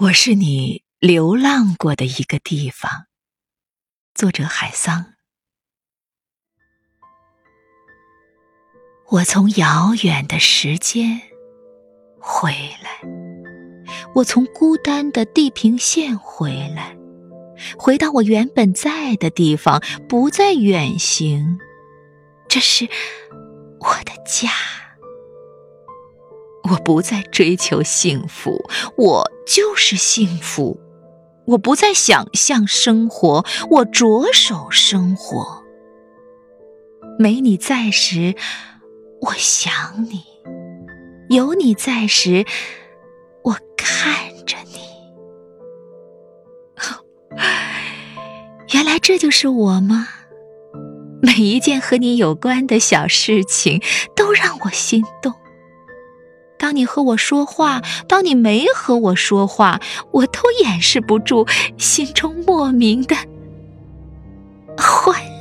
我是你流浪过的一个地方。作者海桑。我从遥远的时间回来，我从孤单的地平线回来，回到我原本在的地方，不再远行。这是我的家。我不再追求幸福，我就是幸福。我不再想象生活，我着手生活。没你在时，我想你；有你在时，我看着你。原来这就是我吗？每一件和你有关的小事情，都让我心动。当你和我说话当你没和我说话我都掩饰不住心中莫名的坏